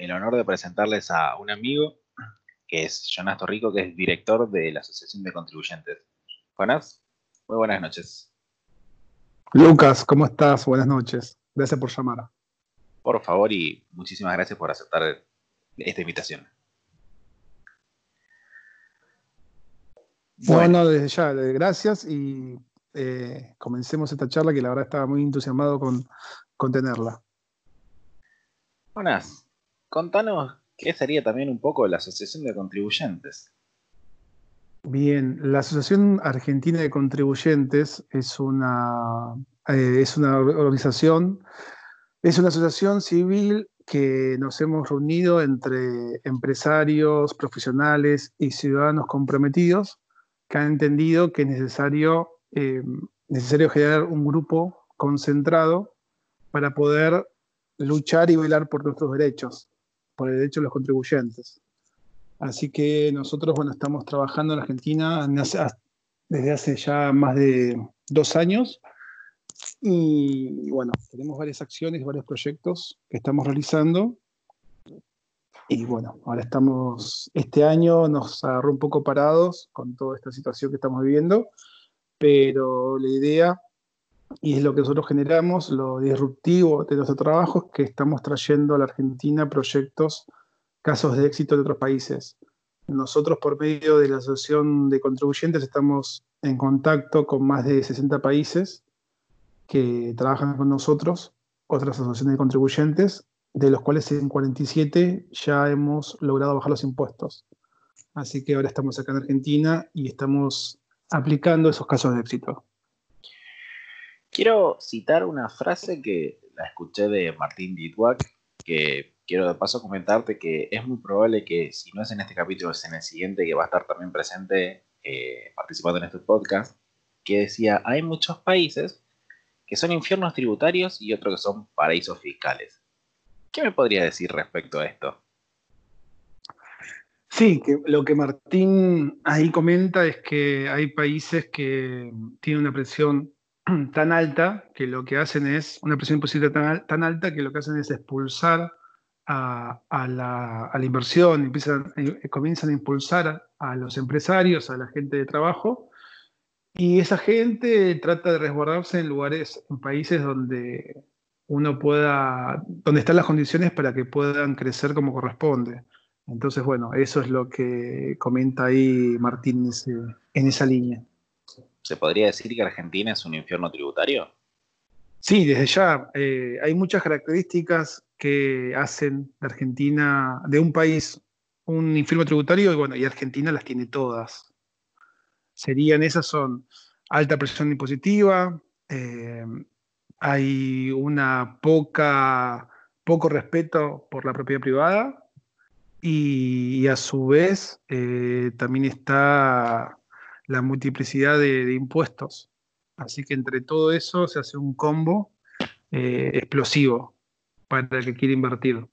el honor de presentarles a un amigo que es Jonas Torrico, que es director de la Asociación de Contribuyentes. Jonas, muy buenas noches. Lucas, ¿cómo estás? Buenas noches. Gracias por llamar. Por favor y muchísimas gracias por aceptar esta invitación. Bueno, desde ya, gracias y eh, comencemos esta charla que la verdad estaba muy entusiasmado con, con tenerla. Jonas, contanos qué sería también un poco la Asociación de Contribuyentes. Bien, la Asociación Argentina de Contribuyentes es una, eh, es una organización, es una asociación civil que nos hemos reunido entre empresarios, profesionales y ciudadanos comprometidos que han entendido que es necesario, eh, necesario generar un grupo concentrado para poder luchar y velar por nuestros derechos, por el derecho de los contribuyentes. Así que nosotros, bueno, estamos trabajando en Argentina desde hace ya más de dos años y, bueno, tenemos varias acciones, varios proyectos que estamos realizando y bueno, ahora estamos, este año nos agarró un poco parados con toda esta situación que estamos viviendo, pero la idea, y es lo que nosotros generamos, lo disruptivo de nuestro trabajo, es que estamos trayendo a la Argentina proyectos, casos de éxito de otros países. Nosotros por medio de la Asociación de Contribuyentes estamos en contacto con más de 60 países que trabajan con nosotros, otras asociaciones de contribuyentes, de los cuales en 47 ya hemos logrado bajar los impuestos. Así que ahora estamos acá en Argentina y estamos aplicando esos casos de éxito. Quiero citar una frase que la escuché de Martín Ditwak, que quiero de paso comentarte que es muy probable que si no es en este capítulo, es en el siguiente, que va a estar también presente eh, participando en este podcast, que decía, hay muchos países que son infiernos tributarios y otros que son paraísos fiscales. ¿Qué me podría decir respecto a esto? Sí, lo que Martín ahí comenta es que hay países que tienen una presión tan alta que lo que hacen es, una presión imposible tan, alta que lo que hacen es expulsar a, la, inversión, empiezan, eh, comienzan a impulsar a los empresarios, a la gente de trabajo, y esa gente trata de resguardarse en lugares, en países donde uno pueda, donde están las condiciones para que puedan crecer como corresponde. Entonces, bueno, eso es lo que comenta ahí Martín en esa línea. ¿Se podría decir que Argentina es un infierno tributario? Sí, desde ya. Eh, hay muchas características que hacen de Argentina, de un país, un infierno tributario, y bueno, y Argentina las tiene todas. Serían esas son alta presión impositiva, eh, hay una poca, poco respeto por la propiedad privada y, a su vez eh, también está la multiplicidad de, impuestos. Así que entre todo eso se hace un combo eh, explosivo para el que quiere invertir.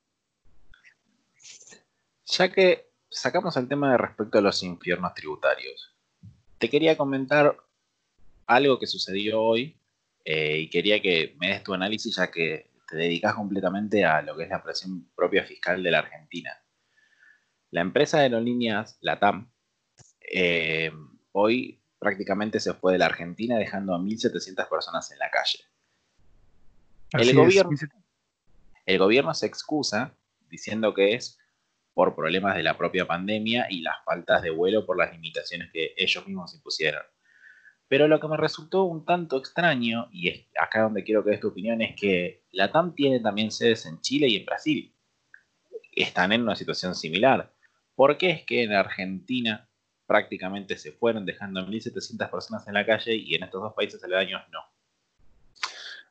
Ya que sacamos el tema de respecto a los infiernos tributarios, te quería comentar algo que sucedió hoy eh, y quería que me des tu análisis ya que te dedicas completamente a lo que es la presión propia fiscal de la Argentina. La empresa de aerolíneas LATAM eh, hoy prácticamente se fue de la Argentina dejando a 1.700 personas en la calle. El gobierno, el gobierno se excusa diciendo que es por problemas de la propia pandemia y las faltas de vuelo por las limitaciones que ellos mismos impusieron. Pero lo que me resultó un tanto extraño, y es acá donde quiero que des tu opinión, es que la TAM tiene también sedes en Chile y en Brasil. Están en una situación similar. ¿Por qué es que en Argentina prácticamente se fueron dejando 1.700 personas en la calle y en estos dos países aledaños no?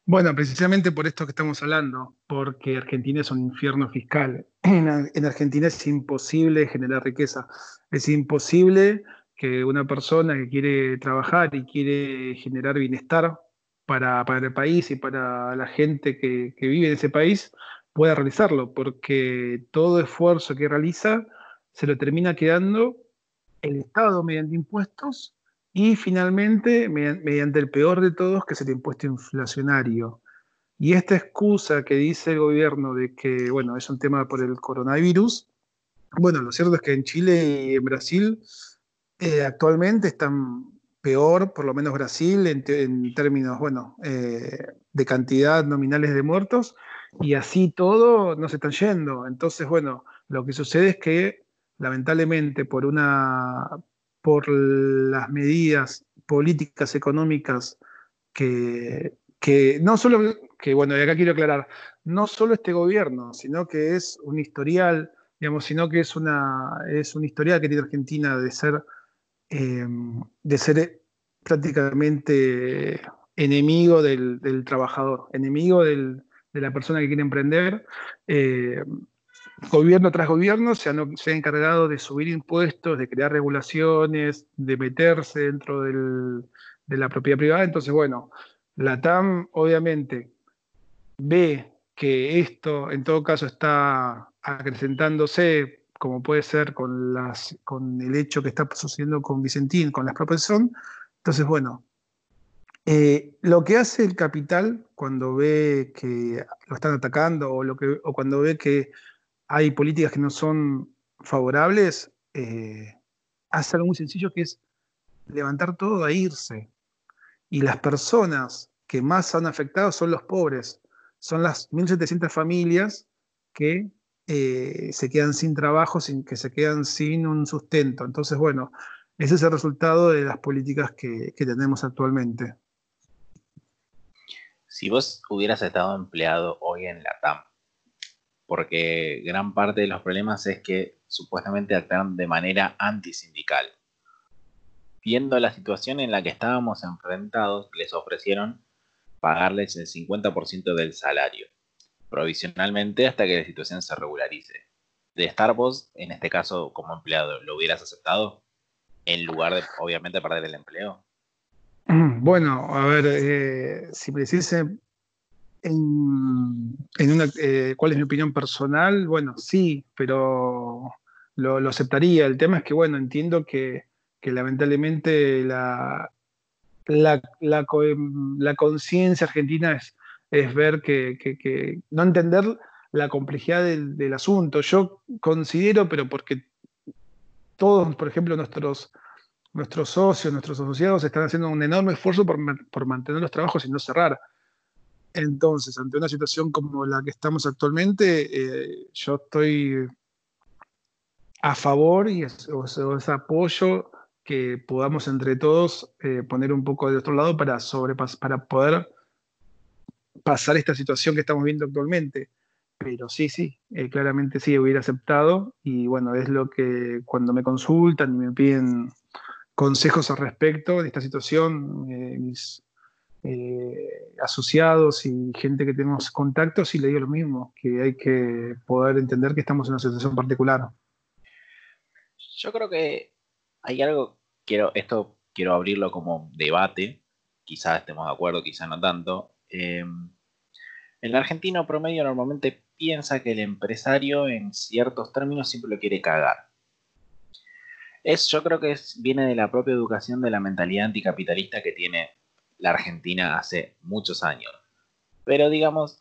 Bueno, precisamente por esto que estamos hablando, porque Argentina es un infierno fiscal. En, Argentina es imposible generar riqueza, es imposible que una persona que quiere trabajar y quiere generar bienestar para, el país y para la gente que, vive en ese país pueda realizarlo, porque todo esfuerzo que realiza se lo termina quedando el Estado mediante impuestos y finalmente mediante el peor de todos, que es el impuesto inflacionario. Y esta excusa que dice el gobierno de que, bueno, es un tema por el coronavirus, bueno, lo cierto es que en Chile y en Brasil eh, actualmente están peor, por lo menos Brasil, en, términos, bueno, eh, de cantidad nominales de muertos, y así todo no se están yendo. Entonces, bueno, lo que sucede es que lamentablemente por una por las medidas políticas económicas que, que no solo que bueno, y acá quiero aclarar, no solo este gobierno, sino que es un historial, digamos, sino que es una es un historial que tiene Argentina de ser eh, de ser prácticamente enemigo del, trabajador, enemigo de la persona que quiere emprender. Eh, gobierno tras gobierno se, ha encargado de subir impuestos, de crear regulaciones, de meterse dentro de la propiedad privada. Entonces, bueno, la TAM obviamente ve que esto en todo caso está acrecentándose, como puede ser con, las, con el hecho que está sucediendo con Vicentín, con la expropiación. Entonces, bueno, eh, lo que hace el capital cuando ve que lo están atacando o, lo que, o cuando ve que hay políticas que no son favorables, eh, hace algo muy sencillo que es levantar todo a irse. Y las personas que más han afectado son los pobres. Son las 1.700 familias que eh, se quedan sin trabajo, sin, que se quedan sin un sustento. Entonces, bueno, ese es el resultado de las políticas que, que tenemos actualmente. Si vos hubieras estado empleado hoy en la TAM, porque gran parte de los problemas es que supuestamente actúan de manera antisindical. Viendo la situación en la que estábamos enfrentados, les ofrecieron pagarles el 50% del salario, provisionalmente hasta que la situación se regularice. De Starbucks, en este caso como empleado, ¿lo hubieras aceptado? En lugar de, obviamente, perder el empleo. Bueno, a ver, eh, si me en, una, eh, cuál es mi opinión personal, bueno, sí, pero lo, aceptaría. El tema es que, bueno, entiendo que, lamentablemente la, la, la, conciencia argentina es, es ver que, no entender la complejidad del, del, asunto. Yo considero, pero porque todos, por ejemplo, nuestros, nuestros socios, nuestros asociados están haciendo un enorme esfuerzo por, por mantener los trabajos y no cerrar. Entonces, ante una situación como la que estamos actualmente, eh, yo estoy a favor y es, apoyo que podamos entre todos eh, poner un poco de otro lado para, para poder pasar esta situación que estamos viendo actualmente. Pero sí, sí, eh, claramente sí, hubiera aceptado y bueno, es lo que cuando me consultan y me piden consejos al respecto de esta situación, mis, eh, asociados y gente que tenemos contactos y le digo lo mismo, que hay que poder entender que estamos en una situación particular. Yo creo que hay algo, quiero, esto quiero abrirlo como debate, quizás estemos de acuerdo, quizás no tanto. Em, el argentino promedio normalmente piensa que el empresario en ciertos términos siempre lo quiere cagar. Es, yo creo que viene de la propia educación de la mentalidad anticapitalista que tiene la Argentina hace muchos años. Pero digamos,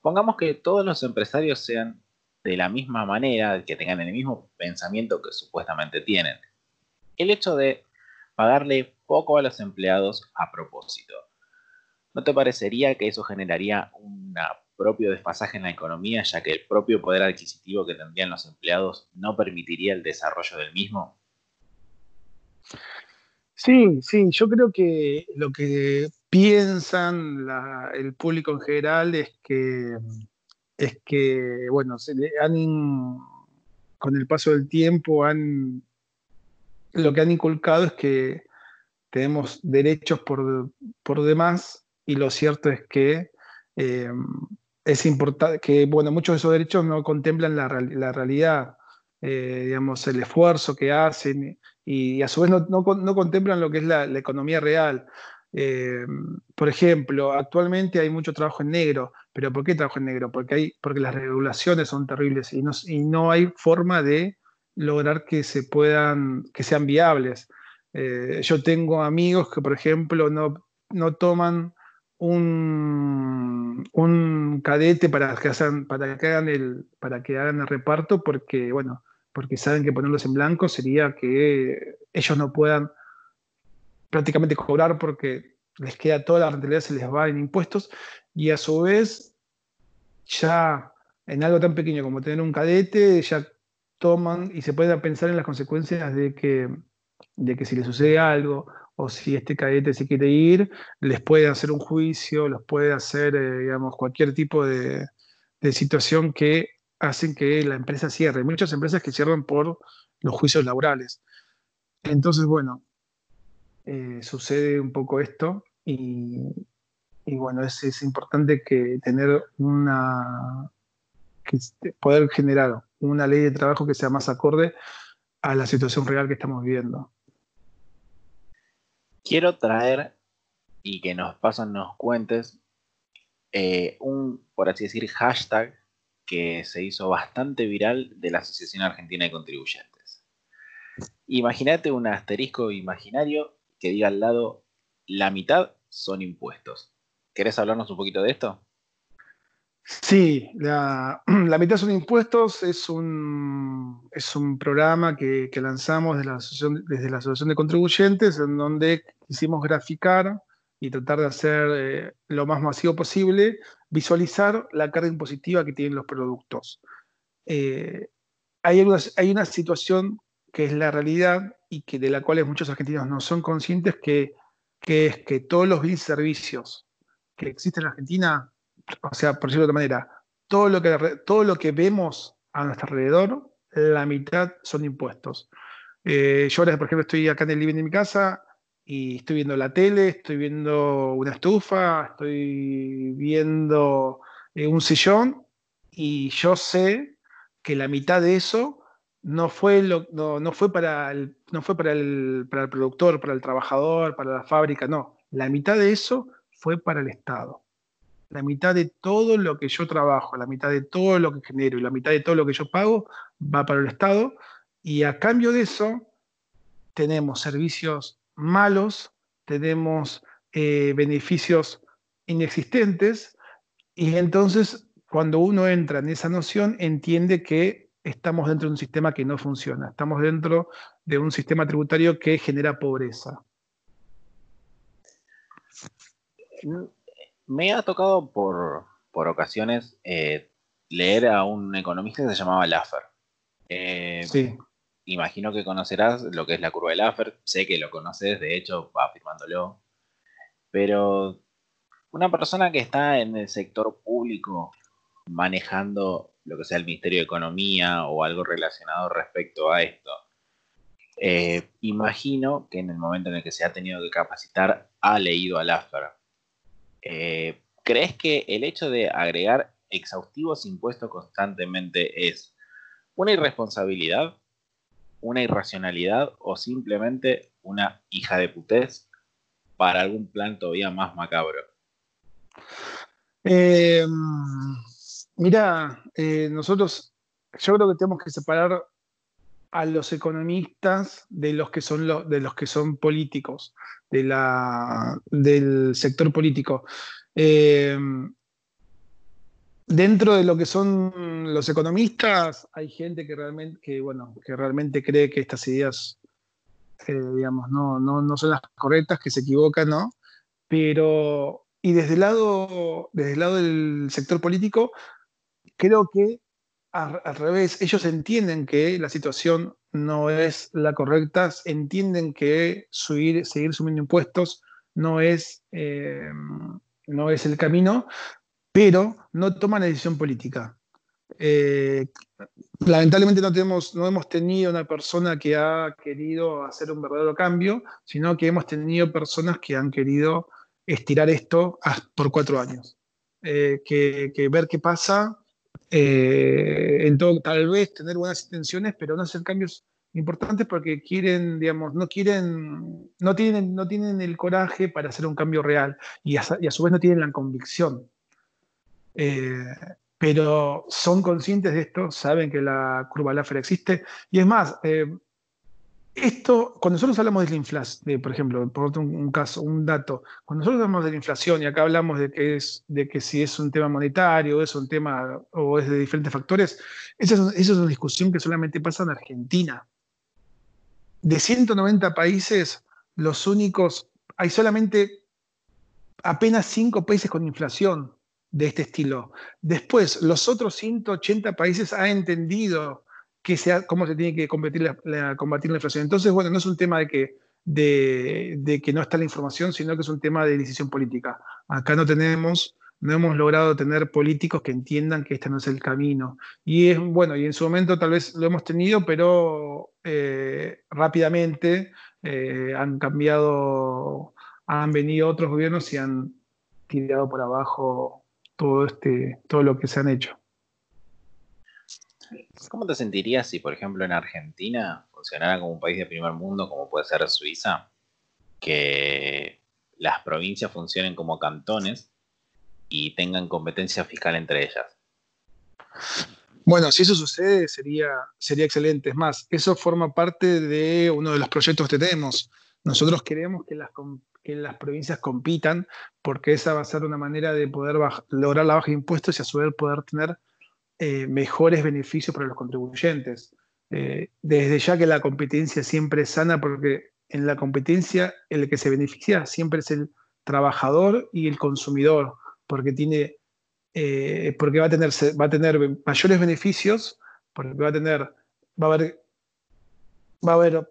pongamos que todos los empresarios sean de la misma manera, que tengan el mismo pensamiento que supuestamente tienen. El hecho de pagarle poco a los empleados a propósito. ¿No te parecería que eso generaría un propio desfasaje en la economía, ya que el propio poder adquisitivo que tendrían los empleados no permitiría el desarrollo del mismo? Sí, sí, yo creo que lo que piensan el público en general es que, es que bueno, se han, con el paso del tiempo han, lo que han inculcado es que tenemos derechos por, por demás y lo cierto es que eh, es importante que, bueno, muchos de esos derechos no contemplan la, la realidad, eh, digamos, el esfuerzo que hacen y a su vez no, contemplan lo que es la, economía real. Eh, por ejemplo, actualmente hay mucho trabajo en negro, pero ¿por qué trabajo en negro? Porque, hay, porque las regulaciones son terribles y no, y no hay forma de lograr que se puedan, que sean viables. Eh, yo tengo amigos que, por ejemplo, no, no toman un, un cadete para que, hagan, para, que hagan el, para que hagan el reparto porque, bueno, porque saben que ponerlos en blanco sería que ellos no puedan prácticamente cobrar porque les queda toda la rentabilidad, se les va en impuestos y a su vez ya en algo tan pequeño como tener un cadete, ya toman y se pueden pensar en las consecuencias de que, de que si le sucede algo o si este cadete se quiere ir, les puede hacer un juicio, los puede hacer, eh, digamos, cualquier tipo de, situación que hacen que la empresa cierre. Muchas empresas que cierran por los juicios laborales. Entonces, bueno, eh, sucede un poco esto y, bueno, es, importante que tener una, que poder generar una ley de trabajo que sea más acorde a la situación real que estamos viviendo. Quiero traer y que nos pasen, nos cuentes eh, un, por así decir, hashtag que se hizo bastante viral de la Asociación Argentina de Contribuyentes. Imagínate un asterisco imaginario que diga al lado, la mitad son impuestos. ¿Querés hablarnos un poquito de esto? Sí, la, mitad son impuestos es un, es un programa que, lanzamos desde la, asociación, desde la Asociación de Contribuyentes, en donde quisimos graficar y tratar de hacer eh, lo más masivo posible, visualizar la carga impositiva que tienen los productos. Eh, hay, una situación que es la realidad y que de la cual muchos argentinos no son conscientes, que, que es que todos los bienes y servicios que existen en Argentina o sea, por decirlo de otra manera, todo lo que, todo lo que vemos a nuestro alrededor, la mitad son impuestos. Eh, yo ahora, por ejemplo, estoy acá en el living de mi casa y estoy viendo la tele, estoy viendo una estufa, estoy viendo eh, un sillón y yo sé que la mitad de eso no fue, lo, no, fue, para, el, no fue para, el, para el productor, para el trabajador, para la fábrica, no. La mitad de eso fue para el Estado la mitad de todo lo que yo trabajo, la mitad de todo lo que genero y la mitad de todo lo que yo pago va para el Estado y a cambio de eso tenemos servicios malos, tenemos eh, beneficios inexistentes y entonces cuando uno entra en esa noción entiende que estamos dentro de un sistema que no funciona, estamos dentro de un sistema tributario que genera pobreza. Me ha tocado por, ocasiones eh, leer a un economista que se llamaba Laffer. Eh, sí. Imagino que conocerás lo que es la curva de Laffer. Sé que lo conoces, de hecho, va afirmándolo. Pero una persona que está en el sector público manejando lo que sea el Ministerio de Economía o algo relacionado respecto a esto, eh, imagino que en el momento en el que se ha tenido que capacitar ha leído a Laffer eh, ¿crees que el hecho de agregar exhaustivos impuestos constantemente es una irresponsabilidad, una irracionalidad o simplemente una hija de putés para algún plan todavía más macabro? Eh, mira, eh, nosotros yo creo que tenemos que separar a los economistas de los que son, de los que son políticos de la, del sector político. Eh, dentro de lo que son los economistas, hay gente que realmente, que, bueno, que realmente cree que estas ideas eh, digamos, no, no, no, son las correctas, que se equivocan, ¿no? Pero, y desde el lado, desde el lado del sector político, creo que al revés, ellos entienden que la situación no es la correcta, entienden que seguir subiendo impuestos no es, eh, no es el camino, pero no toman decisión política. Eh, lamentablemente no, hemos tenido una persona que ha querido hacer un verdadero cambio, sino que hemos tenido personas que han querido estirar esto por cuatro años. Eh, que, ver qué pasa, eh, tal vez tener buenas intenciones, pero no hacer cambios importantes porque quieren, digamos, no quieren, no tienen, no tienen el coraje para hacer un cambio real y a, su vez no tienen la convicción. Eh, pero son conscientes de esto, saben que la curva Laffer existe. Y es más, eh, esto, cuando nosotros hablamos de la inflación, por ejemplo, por un, un, caso, un dato, cuando nosotros hablamos de la inflación y acá hablamos de que, es, de que si es un tema monetario, es un tema o es de diferentes factores, esa es, esa es una discusión que solamente pasa en Argentina. De 190 países, los únicos, hay solamente apenas 5 países con inflación de este estilo. Después, los otros 180 países han entendido que sea, cómo se tiene que combatir la, inflación. Entonces, bueno, no es un tema de que, de, que no está la información, sino que es un tema de decisión política. Acá no tenemos, no hemos logrado tener políticos que entiendan que este no es el camino. Y es bueno, y en su momento tal vez lo hemos tenido, pero eh, rápidamente eh, han cambiado, han venido otros gobiernos y han tirado por abajo todo, este, todo lo que se han hecho. ¿Cómo te sentirías si, por ejemplo, en Argentina funcionara como un país de primer mundo, como puede ser Suiza, que las provincias funcionen como cantones y tengan competencia fiscal entre ellas? Bueno, si eso sucede sería, sería excelente. Es más, eso forma parte de uno de los proyectos que tenemos. Nosotros queremos que las, que las provincias compitan porque esa va a ser una manera de poder lograr la baja de impuestos y a su vez poder tener eh, mejores beneficios para los contribuyentes. Eh, desde ya que la competencia siempre es sana porque en la competencia el que se beneficia siempre es el trabajador y el consumidor, porque, tiene, eh, porque va, a tener, va a tener mayores beneficios, porque va a tener, va a va a haber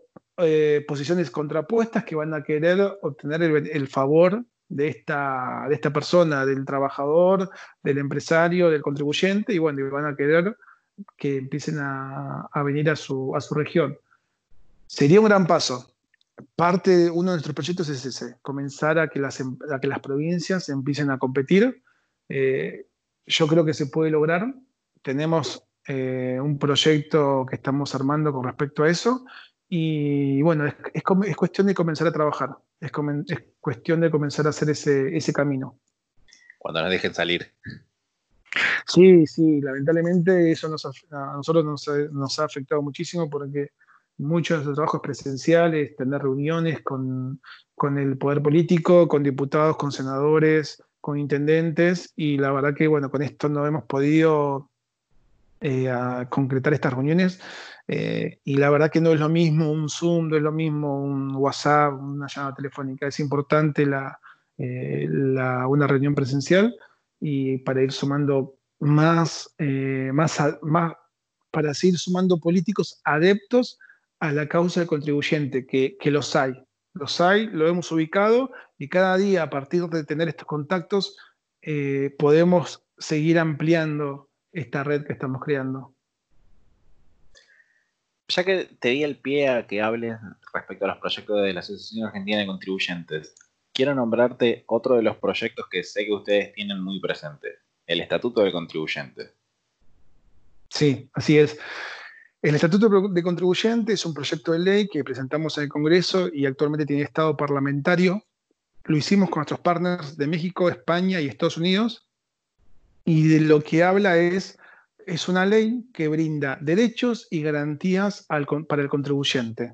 posiciones contrapuestas que van a querer obtener el, el favor de esta, de esta persona, del trabajador, del empresario, del contribuyente, y bueno, van a querer que empiecen a, venir a su, a su región. Sería un gran paso. Parte de uno de nuestros proyectos es ese, comenzar a que las, em, que las provincias empiecen a competir. Eh, yo creo que se puede lograr. Tenemos eh, un proyecto que estamos armando con respecto a eso y bueno, es, es, cuestión de comenzar a trabajar, es, es, cuestión de comenzar a hacer ese, ese camino. Cuando nos dejen salir. Sí, sí, lamentablemente eso nos, a nosotros nos, nos, ha afectado muchísimo porque muchos de nuestros trabajos presenciales, tener reuniones con, con, el poder político, con diputados, con senadores, con intendentes, y la verdad que bueno, con esto no hemos podido eh, concretar estas reuniones eh, y la verdad que no es lo mismo un Zoom, no es lo mismo un WhatsApp, una llamada telefónica. Es importante eh, una reunión presencial y para ir sumando más, eh, más, más, para seguir sumando políticos adeptos a la causa del contribuyente, que, que los hay. Los hay, lo hemos ubicado y cada día a partir de tener estos contactos podemos seguir ampliando esta red que estamos creando ya que te di el pie a que hables respecto a los proyectos de la Asociación Argentina de Contribuyentes, quiero nombrarte otro de los proyectos que sé que ustedes tienen muy presente, el Estatuto del Contribuyente. Sí, así es. El Estatuto de Contribuyente es un proyecto de ley que presentamos en el Congreso y actualmente tiene estado parlamentario. Lo hicimos con nuestros partners de México, España y Estados Unidos. Y de lo que habla es es una ley que brinda derechos y garantías para el contribuyente.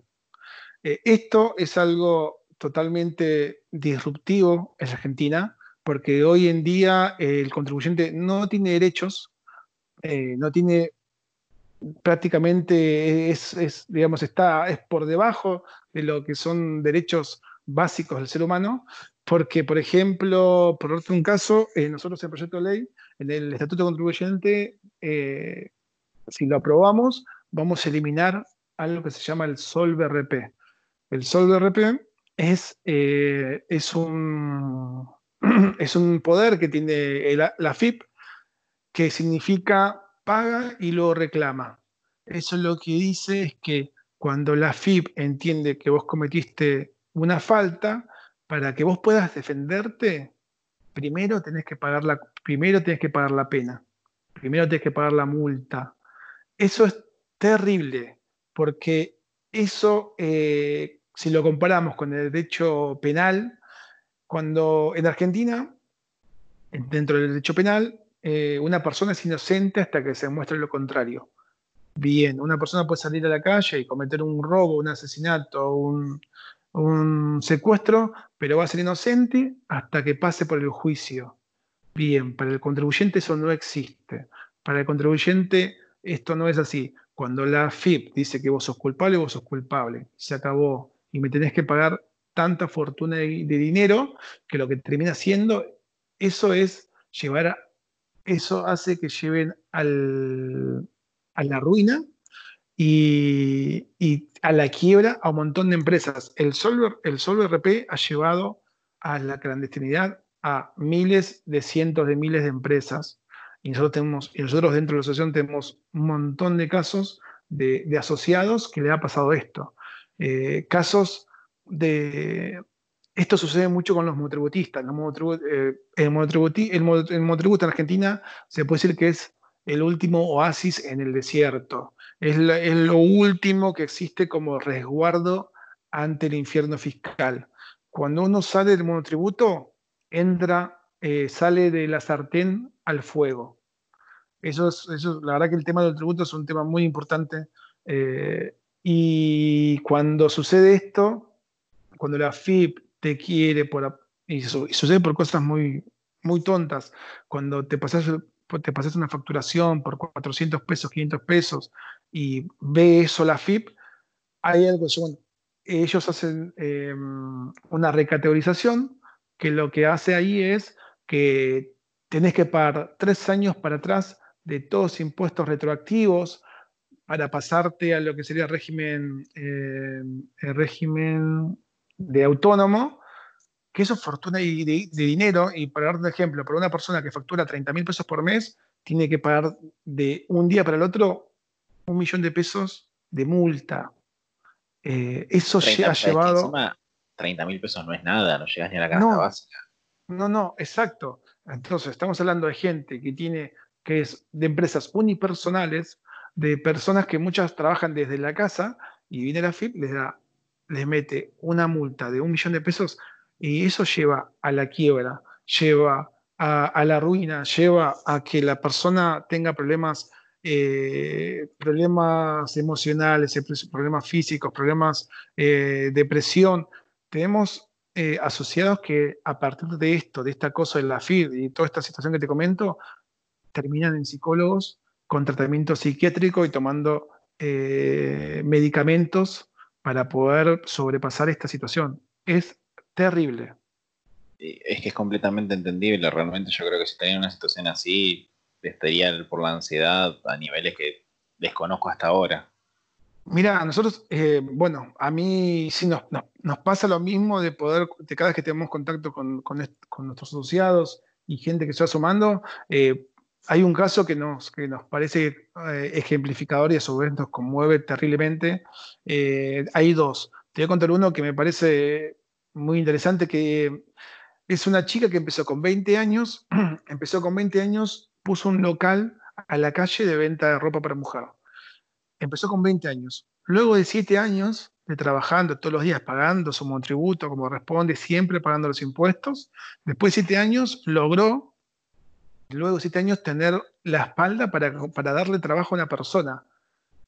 Eh, esto es algo totalmente disruptivo en Argentina, porque hoy en día eh, el contribuyente no tiene derechos, eh, no tiene prácticamente, es, digamos, está, es por debajo de lo que son derechos básicos del ser humano, porque, por ejemplo, por otro un caso, nosotros en el proyecto de ley en el Estatuto Contribuyente, eh, si lo aprobamos, vamos a eliminar algo que se llama el SOLVRP. El SOLVRP es, eh, es, un, es un poder que tiene la FIP que significa paga y luego reclama. Eso lo que dice es que cuando la FIP entiende que vos cometiste una falta, para que vos puedas defenderte, primero tenés que pagar la, primero tienes que pagar la pena, primero tienes que pagar la multa. Eso es terrible, porque eso, eh, si lo comparamos con el derecho penal, cuando en Argentina, dentro del derecho penal, eh, una persona es inocente hasta que se muestre lo contrario. Bien, una persona puede salir a la calle y cometer un robo, un asesinato, un, un secuestro, pero va a ser inocente hasta que pase por el juicio. Bien, para el contribuyente eso no existe. Para el contribuyente esto no es así. Cuando la FIP dice que vos sos culpable, vos sos culpable. Se acabó. Y me tenés que pagar tanta fortuna de, dinero que lo que termina haciendo, eso es llevar eso hace que lleven al, a la ruina y, a la quiebra a un montón de empresas. El Solver, el Solver RP ha llevado a la clandestinidad a miles de cientos de miles de empresas. Y nosotros, tenemos, y nosotros dentro de la asociación tenemos un montón de casos de, asociados que le ha pasado esto. Eh, casos de... Esto sucede mucho con los monotributistas. Eh, el, monotributo en Argentina se puede decir que es el último oasis en el desierto. Es, lo último que existe como resguardo ante el infierno fiscal. Cuando uno sale del monotributo, entra, eh, sale de la sartén al fuego. Eso es, eso, la verdad que el tema del tributo es un tema muy importante. Eh, y cuando sucede esto, cuando la FIP te quiere, por, y, sucede por cosas muy, muy tontas, cuando te pasas, te pasas una facturación por 400 pesos, 500 pesos, y ve eso la FIP, hay algo, bueno, ellos hacen em, una recategorización que lo que hace ahí es que tenés que pagar tres años para atrás de todos impuestos retroactivos para pasarte a lo que sería régimen, em, régimen de autónomo, que eso es fortuna de, de, dinero, y para dar un ejemplo, para una persona que factura 30 mil pesos por mes, tiene que pagar de un día para el otro un millón de pesos de multa. Eh, eso ha llevado... 30 mil pesos no es nada, no llegas ni a la canasta básica. No, no, exacto. Entonces, estamos hablando de gente que tiene, que es de empresas unipersonales, de personas que muchas trabajan desde la casa y viene la FIP, les da, les mete una multa de un millón de pesos y eso lleva a la quiebra, lleva a la ruina, lleva a que la persona tenga problemas eh, problemas emocionales, problemas físicos, problemas de eh, depresión. Tenemos eh, asociados que a partir de esto, de esta cosa de la y toda esta situación que te comento, terminan en psicólogos con tratamiento psiquiátrico y tomando medicamentos para poder sobrepasar esta situación. Es terrible. Es que es completamente entendible. Realmente yo creo que si tenía una situación así, estaría por la ansiedad a niveles que desconozco hasta ahora. Mira, nosotros, eh, bueno, a mí sí nos, pasa lo mismo de poder, de cada vez que tenemos contacto con, nuestros asociados y gente que se va sumando, eh, hay un caso que nos, que nos parece eh, ejemplificador y a su vez nos conmueve terriblemente. hay dos. Te voy a contar uno que me parece muy interesante, que es una chica que empezó con 20 años, empezó con 20 años puso un local a la calle de venta de ropa para mujer. Empezó con 20 años. Luego de 7 años de trabajando todos los días, pagando su monotributo como responde, siempre pagando los impuestos, después de 7 años logró, luego de 7 años, tener la espalda para, para darle trabajo a una persona.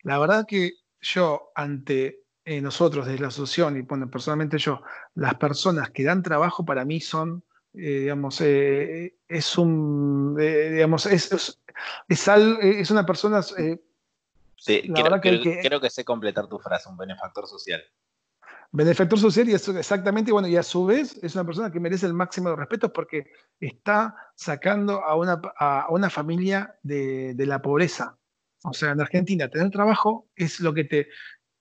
La verdad que yo, ante eh, nosotros desde la asociación, y bueno, personalmente yo, las personas que dan trabajo para mí son eh, digamos, eh, es un, eh, digamos, es, es, es, una persona... sí, creo que, creo que sé completar tu frase, un benefactor social. Benefactor social y exactamente, bueno, y a su vez es una persona que merece el máximo de respeto porque está sacando a una, a una familia de, de, la pobreza. O sea, en Argentina tener trabajo es lo que te,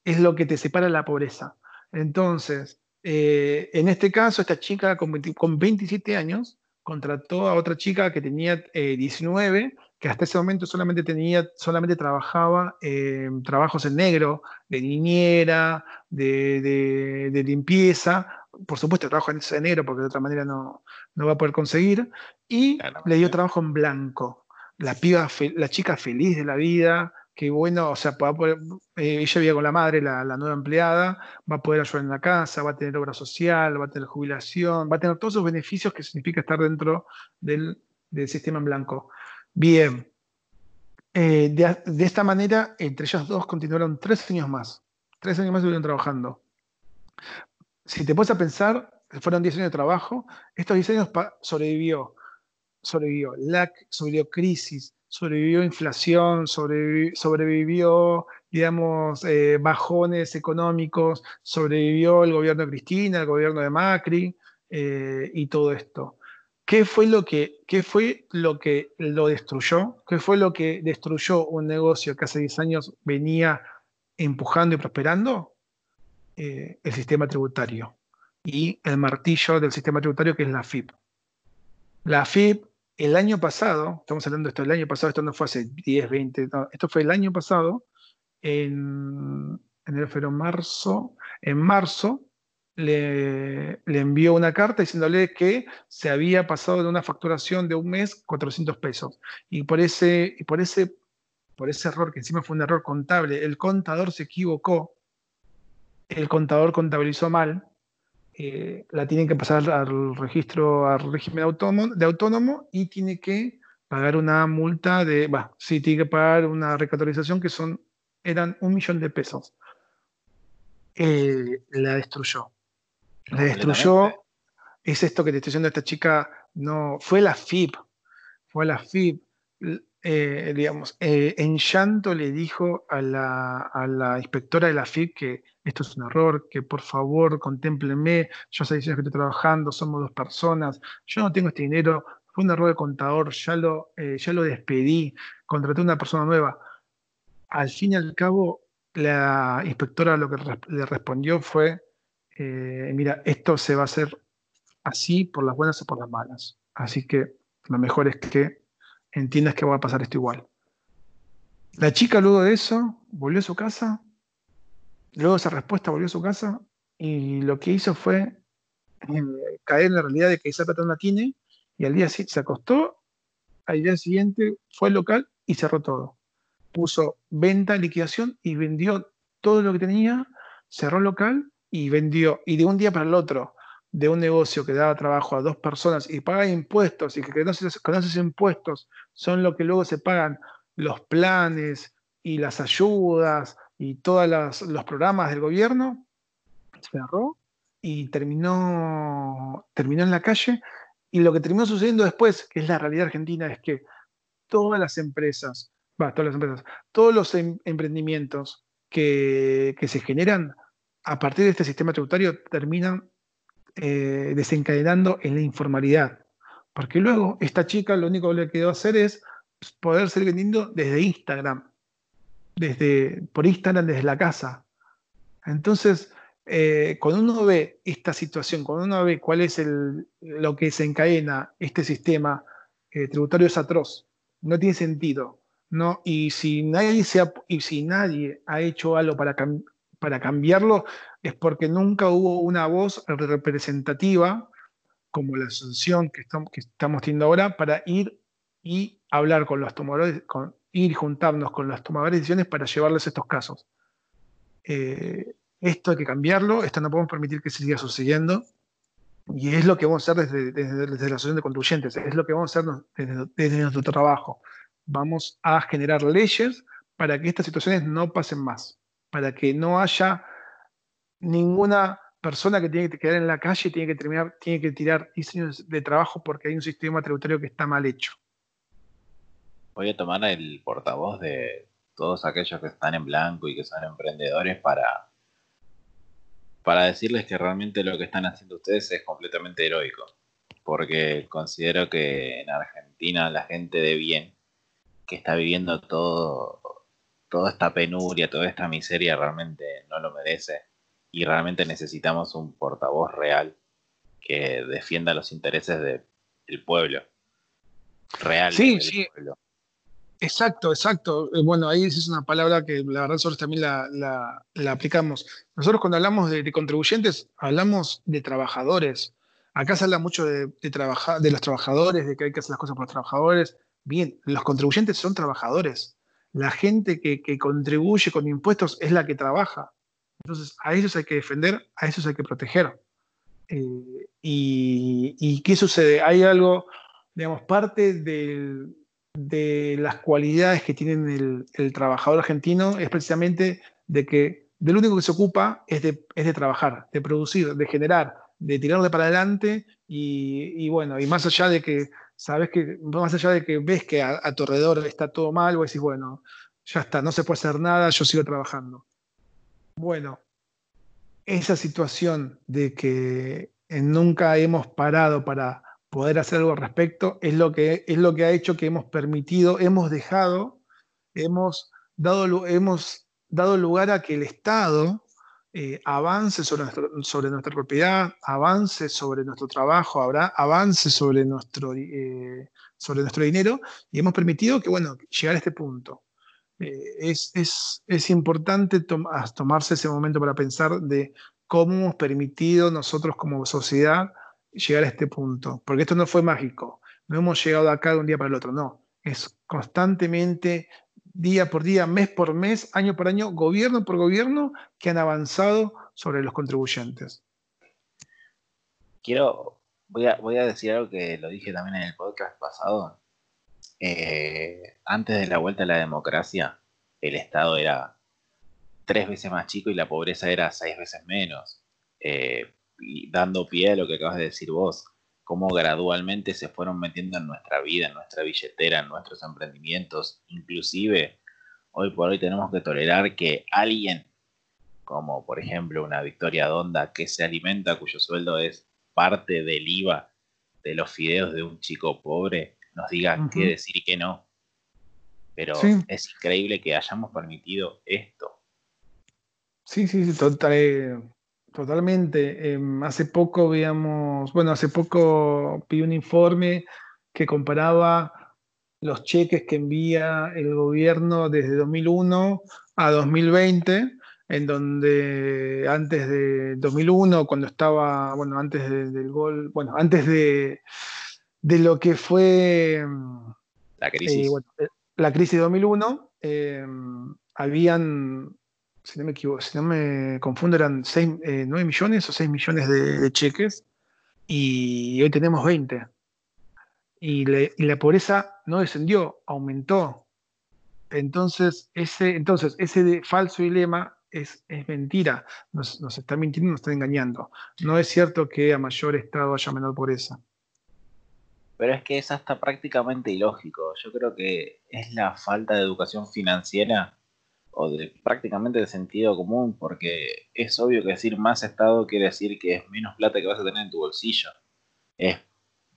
es lo que te separa de la pobreza. Entonces, eh, en este caso, esta chica con, 27 años contrató a otra chica que tenía 19, eh, que hasta ese momento solamente, tenía, solamente trabajaba en trabajos en negro, de niñera, de, limpieza, por supuesto trabajo en negro porque de otra manera no, no va a poder conseguir, y le dio trabajo en blanco. La, piba, la chica feliz de la vida, que bueno, o sea, eh, ella vive con la madre, la, nueva empleada, va a poder ayudar en la casa, va a tener obra social, va a tener jubilación, va a tener todos esos beneficios que significa estar dentro del, sistema en blanco. Bien, Eh, de, esta manera, entre ellos dos continuaron tres años más. Tres años más estuvieron trabajando. Si te pones a pensar, fueron diez años de trabajo. Estos diez años sobrevivió. Sobrevivió LAC, sobrevivió crisis, sobrevivió inflación, sobrevivió, digamos, eh, bajones económicos, sobrevivió el gobierno de Cristina, el gobierno de Macri eh, y todo esto. ¿Qué fue, lo que, ¿Qué fue lo que lo destruyó? ¿Qué fue lo que destruyó un negocio que hace 10 años venía empujando y prosperando? Eh, el sistema tributario y el martillo del sistema tributario que es la FIP. La FIP el año pasado, estamos hablando de esto el año pasado, esto no fue hace 10, 20, esto fue el año pasado, en, enero, febrero, marzo, en marzo le, envió una carta diciéndole que se había pasado de una facturación de un mes 400 pesos. Y por ese, por ese, por ese error, que encima fue un error contable, el contador se equivocó, el contador contabilizó mal, eh, la tienen que pasar al registro, al régimen autónomo, de autónomo y tiene que pagar una multa de, va, sí, tiene que pagar una recategorización que son, eran un millón de pesos. Eh, la destruyó. La destruyó. Es esto que te estoy diciendo esta chica, no, fue la FIP, fue la FIP, eh, digamos, en llanto le dijo a la, a la inspectora de la FIP que esto es un error, que por favor contemplenme, yo sé que estoy trabajando, somos dos personas, yo no tengo este dinero, fue un error de contador, ya lo, eh, ya lo despedí, contraté a una persona nueva. Al fin y al cabo, la inspectora lo que le respondió fue, eh, mira, esto se va a hacer así por las buenas o por las malas. Así que lo mejor es que entiendas que va a pasar esto igual. La chica luego de eso volvió a su casa, Luego esa respuesta volvió a su casa y lo que hizo fue eh, caer en la realidad de que esa plata no la tiene y al día siguiente se acostó, al día siguiente fue al local y cerró todo. Puso venta, liquidación y vendió todo lo que tenía, cerró el local y vendió. Y de un día para el otro, de un negocio que daba trabajo a dos personas y paga impuestos y que con esos impuestos son lo que luego se pagan los planes y las ayudas y todos los programas del gobierno, cerró y terminó, terminó en la calle. Y lo que terminó sucediendo después, que es la realidad argentina, es que todas las empresas, todas las empresas, todos los em, emprendimientos que, se generan a partir de este sistema tributario terminan eh, desencadenando en la informalidad. Porque luego esta chica lo único que le quedó hacer es poder seguir vendiendo desde Instagram desde, por Instagram desde la casa. Entonces, eh, cuando uno ve esta situación, cuando uno ve cuál es el, lo que se encadena este sistema eh, tributario es atroz, no tiene sentido. ¿no? Y, si nadie se ha, y si nadie ha hecho algo para, para cambiarlo, es porque nunca hubo una voz representativa como la asociación que estamos, que estamos teniendo ahora para ir y hablar con los tomadores, con, ir juntarnos con los tomadores de decisiones para llevarles estos casos. Eh, esto hay que cambiarlo, esto no podemos permitir que siga sucediendo. Y es lo que vamos a hacer desde, la Asociación de Contribuyentes, es lo que vamos a hacer desde, desde, nuestro trabajo. Vamos a generar leyes para que estas situaciones no pasen más, para que no haya ninguna persona que tiene que quedar en la calle tiene que terminar, tiene que tirar diseños de trabajo porque hay un sistema tributario que está mal hecho voy a tomar el portavoz de todos aquellos que están en blanco y que son emprendedores para, para decirles que realmente lo que están haciendo ustedes es completamente heroico. Porque considero que en Argentina la gente de bien que está viviendo todo, toda esta penuria, toda esta miseria realmente no lo merece. Y realmente necesitamos un portavoz real que defienda los intereses del pueblo. Real. Sí, sí. Exacto, exacto. Eh, bueno, ahí es una palabra que la verdad nosotros también la, aplicamos. Nosotros cuando hablamos de, contribuyentes, hablamos de trabajadores. Acá se habla mucho de, de, de los trabajadores, de que hay que hacer las cosas por los trabajadores. Bien, los contribuyentes son trabajadores. La gente que, contribuye con impuestos es la que trabaja. Entonces, a ellos hay que defender, a ellos hay que proteger. Eh, y, y, qué sucede? Hay algo, digamos, parte de las cualidades que tiene el, trabajador argentino es precisamente de que de lo único que se ocupa es de, trabajar, de producir, de generar, de tirar de para adelante y, bueno, y más allá de que, sabes que, más allá de que ves que a, alrededor está todo mal, vos decís, bueno, ya está, no se puede hacer nada, yo sigo trabajando. Bueno, esa situación de que nunca hemos parado para poder hacer algo al respecto es lo que, es lo que ha hecho que hemos permitido, hemos dejado, hemos dado, hemos dado lugar a que el Estado eh, avance sobre, nuestra propiedad, avance sobre nuestro trabajo, habrá, avance sobre nuestro, eh, sobre nuestro dinero y hemos permitido que, bueno, llegar a este punto. Eh, es, es, es, importante tomarse ese momento para pensar de cómo hemos permitido nosotros como sociedad llegar a este punto, porque esto no fue mágico, no hemos llegado acá de un día para el otro, no, es constantemente, día por día, mes por mes, año por año, gobierno por gobierno, que han avanzado sobre los contribuyentes. Quiero, voy a, voy a decir algo que lo dije también en el podcast pasado. Eh, antes de la vuelta a la democracia, el Estado era tres veces más chico y la pobreza era seis veces menos. Eh, dando pie a lo que acabas de decir vos, cómo gradualmente se fueron metiendo en nuestra vida, en nuestra billetera, en nuestros emprendimientos, inclusive hoy por hoy tenemos que tolerar que alguien, como por ejemplo una Victoria Donda, que se alimenta, cuyo sueldo es parte del IVA de los fideos de un chico pobre, nos diga qué decir y qué no. Pero es increíble que hayamos permitido esto. Sí, sí, sí, total, Totalmente. Em, hace poco veíamos, bueno, hace poco vi un informe que comparaba los cheques que envía el gobierno desde 2001 a 2020, en donde antes de 2001, cuando estaba, bueno, antes del gol, bueno, antes de, lo que fue la crisis, eh, eh, la crisis de 2001, em, habían si no me equivoco, si no me confundo, eran 6, 9 eh, millones o 6 millones de, cheques y hoy tenemos 20. Y, la pobreza no descendió, aumentó. Entonces, ese, entonces, ese falso dilema es, es mentira. Nos, nos, está mintiendo, nos está engañando. No es cierto que a mayor estado haya menor pobreza. Pero es que es hasta prácticamente ilógico. Yo creo que es la falta de educación financiera o de prácticamente de sentido común, porque es obvio que decir más Estado quiere decir que es menos plata que vas a tener en tu bolsillo. Es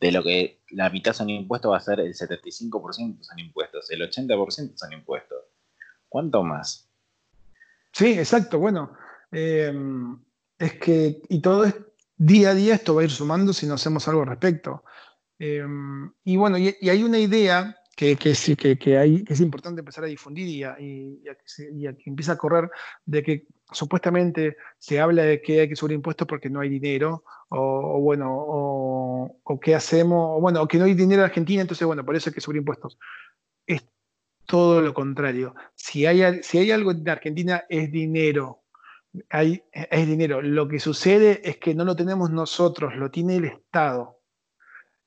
de lo que la mitad son impuestos va a ser el 75% son impuestos, el 80% son impuestos. ¿Cuánto más? Sí, exacto. Bueno, eh, es que, y todo es día a día, esto va a ir sumando si no hacemos algo al respecto. Eh, y bueno, y, hay una idea que, que, que, hay, es importante empezar a difundir y a, y, que empiece a correr de que supuestamente se habla de que hay que subir impuestos porque no hay dinero, o, bueno, o, qué hacemos, o bueno, o que no hay dinero en Argentina, entonces bueno, por eso hay que subir impuestos. Es todo lo contrario. Si hay, si hay algo en Argentina es dinero. Hay, es dinero. Lo que sucede es que no lo tenemos nosotros, lo tiene el Estado.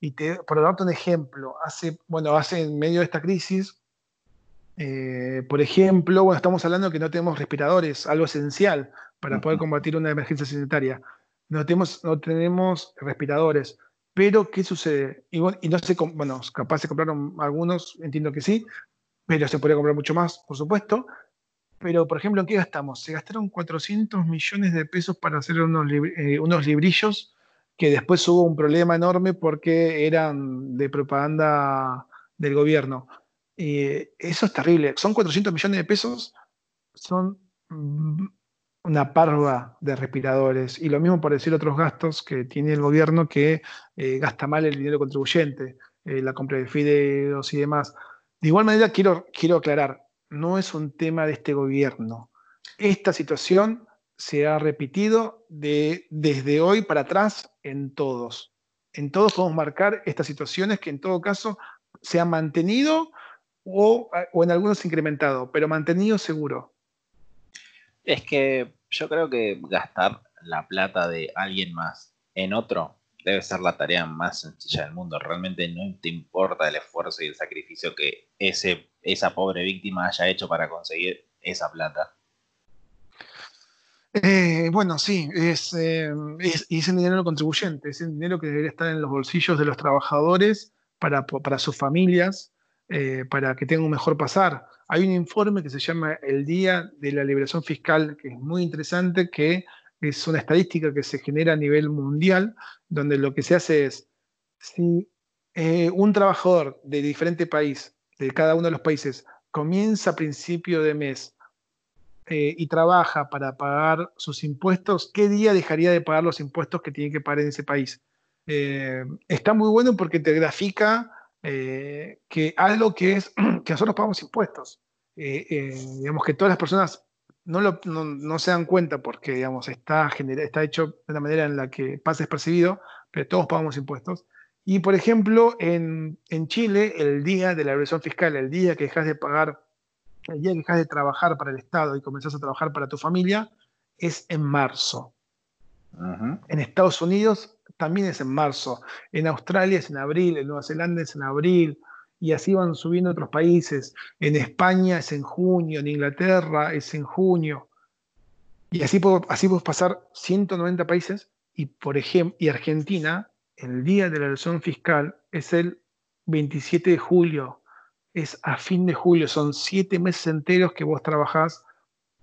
Y te, por darte un ejemplo, hace, bueno, hace en medio de esta crisis, eh, por ejemplo, bueno, estamos hablando de que no tenemos respiradores, algo esencial para poder combatir una emergencia sanitaria. No tenemos, no tenemos respiradores. Pero, ¿qué sucede? Y, y no sé, bueno, capaz se compraron algunos, entiendo que sí, pero se podría comprar mucho más, por supuesto. Pero, por ejemplo, ¿en qué gastamos? Se gastaron 400 millones de pesos para hacer unos, eh, unos librillos que después hubo un problema enorme porque eran de propaganda del gobierno. Y eso es terrible. Son 400 millones de pesos, son una parva de respiradores. Y lo mismo por decir otros gastos que tiene el gobierno que eh, gasta mal el dinero contribuyente, eh, la compra de fideos y demás. De igual manera, quiero, quiero aclarar, no es un tema de este gobierno. Esta situación se ha repetido de, desde hoy para atrás en todos. En todos podemos marcar estas situaciones que en todo caso se han mantenido o, en algunos incrementado, pero mantenido seguro. Es que yo creo que gastar la plata de alguien más en otro debe ser la tarea más sencilla del mundo. Realmente no te importa el esfuerzo y el sacrificio que ese, esa pobre víctima haya hecho para conseguir esa plata. Eh, bueno, sí, es, eh, es, el dinero contribuyente, es el dinero que debería estar en los bolsillos de los trabajadores para, para sus familias, eh, para que tengan un mejor pasar. Hay un informe que se llama El Día de la Liberación Fiscal, que es muy interesante, que es una estadística que se genera a nivel mundial, donde lo que se hace es, si eh, un trabajador de diferente país, de cada uno de los países, comienza a principio de mes eh, y trabaja para pagar sus impuestos, ¿qué día dejaría de pagar los impuestos que tiene que pagar en ese país? Eh, está muy bueno porque te grafica que algo que es que nosotros pagamos impuestos. digamos que todas las personas no, lo, no, se dan cuenta porque digamos, está, está hecho de una manera en la que pasa despercibido, pero todos pagamos impuestos. Y por ejemplo, en, en Chile, el día de la evaluación fiscal, el día que dejas de pagar, el día que dejas de trabajar para el Estado y comenzás a trabajar para tu familia, es en marzo. En Estados Unidos también es en marzo. En Australia es en abril, en Nueva Zelanda es en abril, y así van subiendo otros países. En España es en junio, en Inglaterra es en junio. Y así puedo, así puedo pasar 190 países y, por ejemplo, y Argentina, el día de la elección fiscal es el 27 de julio, es a fin de julio, son siete meses enteros que vos trabajás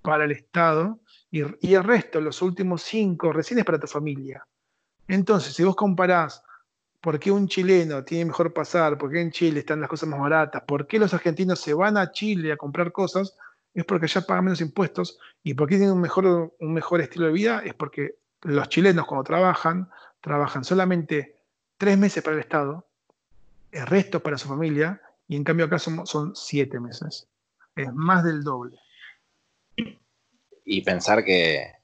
para el Estado y, el resto, los últimos cinco, recién es para tu familia. Entonces, si vos comparás ¿Por qué un chileno tiene mejor pasar? ¿Por qué en Chile están las cosas más baratas? ¿Por qué los argentinos se van a Chile a comprar cosas? Es porque allá pagan menos impuestos. ¿Y por qué tienen un mejor, un mejor estilo de vida? Es porque los chilenos cuando trabajan, trabajan solamente tres meses para el Estado, el resto para su familia, y en cambio acá son, son siete meses. Es más del doble. Y pensar que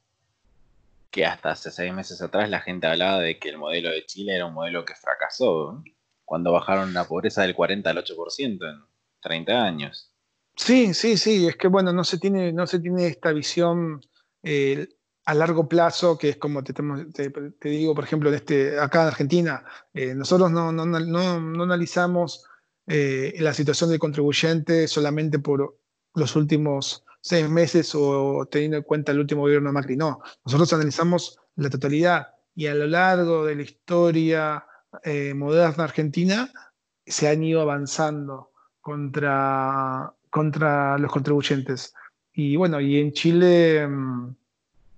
que hasta hace seis meses atrás la gente hablaba de que el modelo de Chile era un modelo que fracasó, cuando bajaron la pobreza del 40 al 8% en 30 años. Sí, sí, sí, es que bueno, no se tiene, no se tiene esta visión eh, a largo plazo, que es como te, te, digo, por ejemplo, en este, acá en Argentina, eh, nosotros no, no, no, analizamos eh, la situación del contribuyente solamente por los últimos seis meses o teniendo en cuenta el último gobierno de Macri. No, nosotros analizamos la totalidad y a lo largo de la historia eh, moderna argentina se han ido avanzando contra, contra los contribuyentes. Y bueno, y en Chile mm,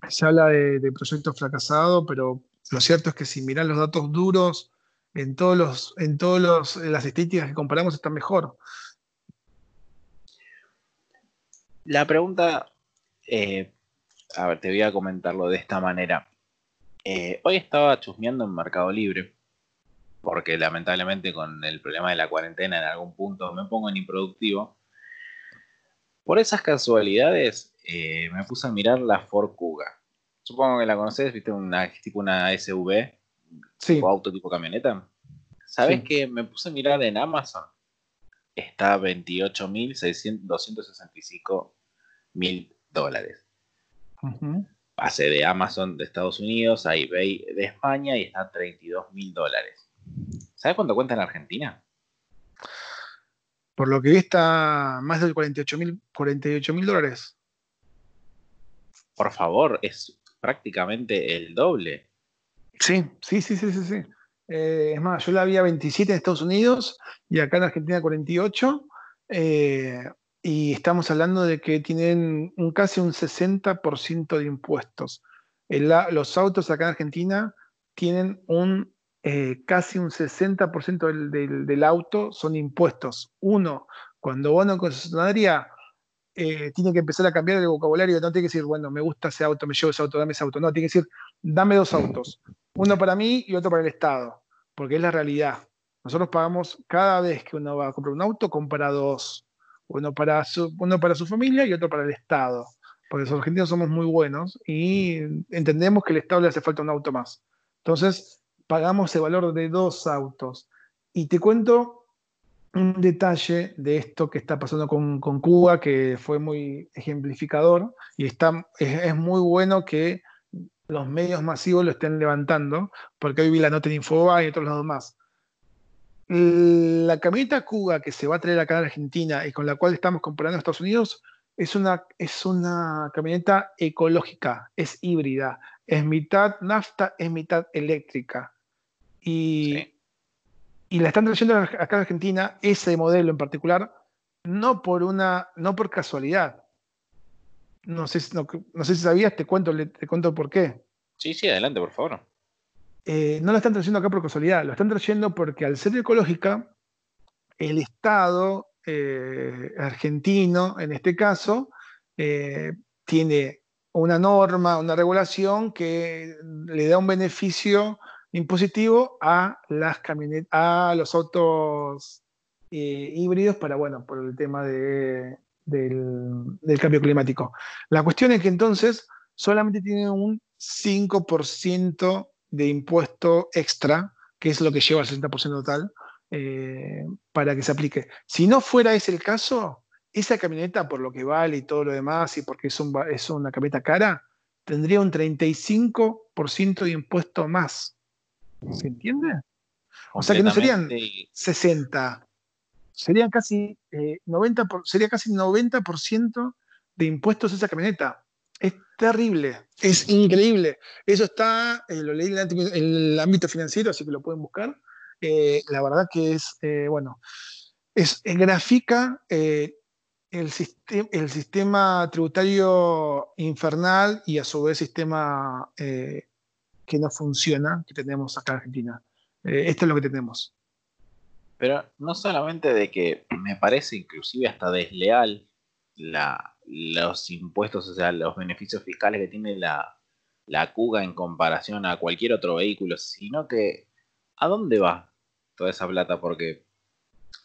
se habla de, proyectos fracasados, pero lo cierto es que si miran los datos duros, en todos los, en todos las estadísticas que comparamos están mejor. La pregunta, eh, a ver, te voy a comentarlo de esta manera. Eh, hoy estaba chusmeando en Mercado Libre, porque lamentablemente con el problema de la cuarentena en algún punto me pongo en improductivo. Por esas casualidades eh, me puse a mirar la Ford Kuga. Supongo que la conoces, viste, una, tipo una SUV, sí. auto tipo camioneta. ¿Sabes que me puse a mirar en Amazon? Está 28.265 mil dólares. Pase de Amazon de Estados Unidos a eBay de España y está a 32 mil dólares. ¿Sabes cuánto cuenta en Argentina? Por lo que vi está más de 48 mil 48 dólares. Por favor, es prácticamente el doble. Sí, sí, sí, sí, sí. sí. Eh, es más, yo la vi a 27 en Estados Unidos y acá en Argentina 48. Eh, y estamos hablando de que tienen un, casi un 60% de impuestos. los autos acá en Argentina tienen un eh, casi un 60% del, del, auto son impuestos. Uno, cuando va a concesionaria, eh, tiene que empezar a cambiar el vocabulario. No tiene que decir, bueno, me gusta ese auto, me llevo ese auto, dame ese auto. No, tiene que decir, dame dos autos. Uno para mí y otro para el Estado, porque es la realidad. Nosotros pagamos cada vez que uno va a comprar un auto, compra dos uno para su, uno para su familia y otro para el Estado. Porque los argentinos somos muy buenos y entendemos que el Estado le hace falta un auto más. Entonces, pagamos el valor de dos autos. Y te cuento un detalle de esto que está pasando con, Cuba, que fue muy ejemplificador y está, es, muy bueno que los medios masivos lo estén levantando, porque hoy vi la nota en Infobae y otros lados más. La camioneta Cuba que se va a traer acá a Argentina y con la cual estamos comparando a Estados Unidos es una, es una camioneta ecológica, es híbrida, es mitad nafta, es mitad eléctrica. Y, y la están trayendo acá en Argentina, ese modelo en particular, no por una, no por casualidad. No sé, no, sé si sabías, te cuento, te cuento por qué. Sí, sí, adelante, por favor. Eh, no la están trayendo acá por casualidad, lo están trayendo porque al ser ecológica, el Estado eh, argentino, en este caso, eh, tiene una norma, una regulación que le da un beneficio impositivo a las a los autos híbridos para, bueno, por el tema de, del, cambio climático. La cuestión es que entonces solamente tiene un 5% de impuesto extra, que es lo que lleva al 60% total, eh, para que se aplique. Si no fuera ese el caso, esa camioneta, por lo que vale y todo lo demás, y porque es, es una camioneta cara, tendría un 35% de impuesto más. ¿Se entiende? O sea que no serían 60, serían casi, 90 eh, sería casi 90% de impuestos esa camioneta. Es terrible, es increíble. Eso está, eh, lo leí en el ámbito financiero, así que lo pueden buscar. Eh, la verdad que es, bueno, es, grafica el, el, sistema tributario infernal y a su vez sistema que no funciona que tenemos acá en Argentina. esto es lo que tenemos. Pero no solamente de que me parece inclusive hasta desleal los impuestos, o sea, los beneficios fiscales que tiene la, la Cuga en comparación a cualquier otro vehículo, sino que ¿a dónde va toda esa plata? Porque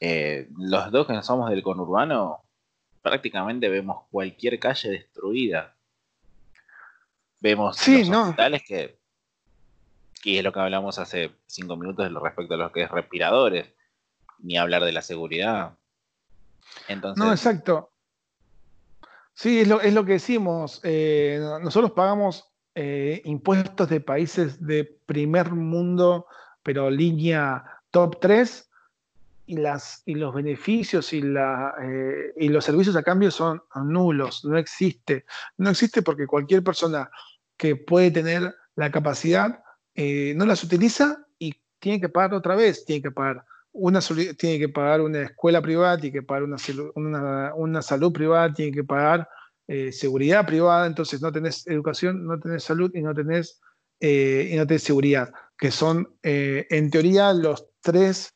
eh, los dos que somos del conurbano prácticamente vemos cualquier calle destruida. Vemos los hospitales que, que es lo que hablamos hace cinco minutos respecto a los que es respiradores ni hablar de la seguridad. Entonces... No, exacto. Sí, es lo, es lo que decimos. Eh, nosotros pagamos eh, impuestos de países de primer mundo, pero línea top 3, y, las, y los beneficios y, la, eh, y los servicios a cambio son nulos, no existe. No existe porque cualquier persona que puede tener la capacidad no las utiliza y tiene que pagar otra vez, tiene que pagar una tiene que pagar una escuela privada, tiene que pagar una, una, salud privada, tiene que pagar eh, seguridad privada, entonces no tenés educación, no tenés salud y no tenés, eh, y no seguridad, que son eh, en teoría los tres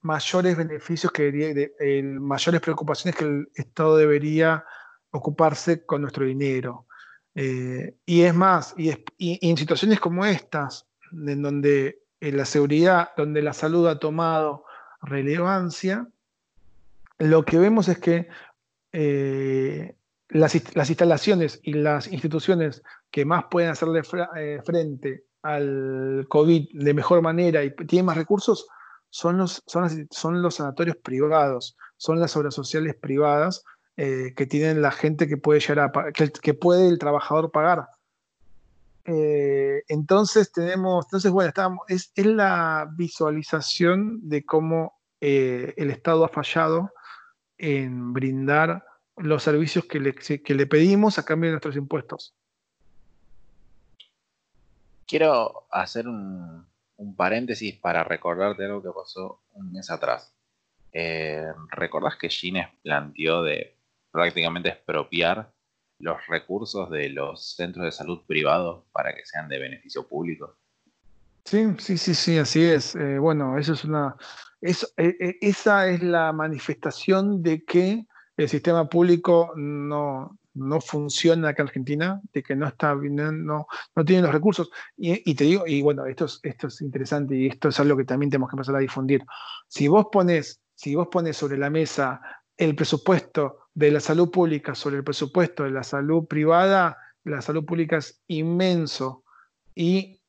mayores beneficios que de, mayores preocupaciones que el Estado debería ocuparse con nuestro dinero. y es más, y en situaciones como estas, en donde en la seguridad, donde la salud ha tomado relevancia, lo que vemos es que eh, las, instalaciones y las instituciones que más pueden hacerle eh, frente al COVID de mejor manera y tienen más recursos son los, son, los sanatorios privados, son las obras sociales privadas eh, que tienen la gente que puede llegar a, que puede el trabajador pagar. Eh, entonces tenemos, entonces bueno, estamos, es, la visualización de cómo eh, el Estado ha fallado en brindar los servicios que le, que le pedimos a cambio de nuestros impuestos. Quiero hacer un, paréntesis para recordarte algo que pasó un mes atrás. Eh, ¿Recordás que Gines planteó de prácticamente expropiar los recursos de los centros de salud privados para que sean de beneficio público. Sí, sí, sí, sí, así es. Eh, bueno, eso es una, eso, eh, eh, esa es la manifestación de que el sistema público no, no funciona acá en Argentina, de que no está no, no tiene los recursos. Y, te digo, y bueno, esto es, esto es interesante y esto es algo que también tenemos que empezar a difundir. Si vos pones, si vos pones sobre la mesa el presupuesto de la salud pública sobre el presupuesto de la salud privada, la salud pública es inmenso y,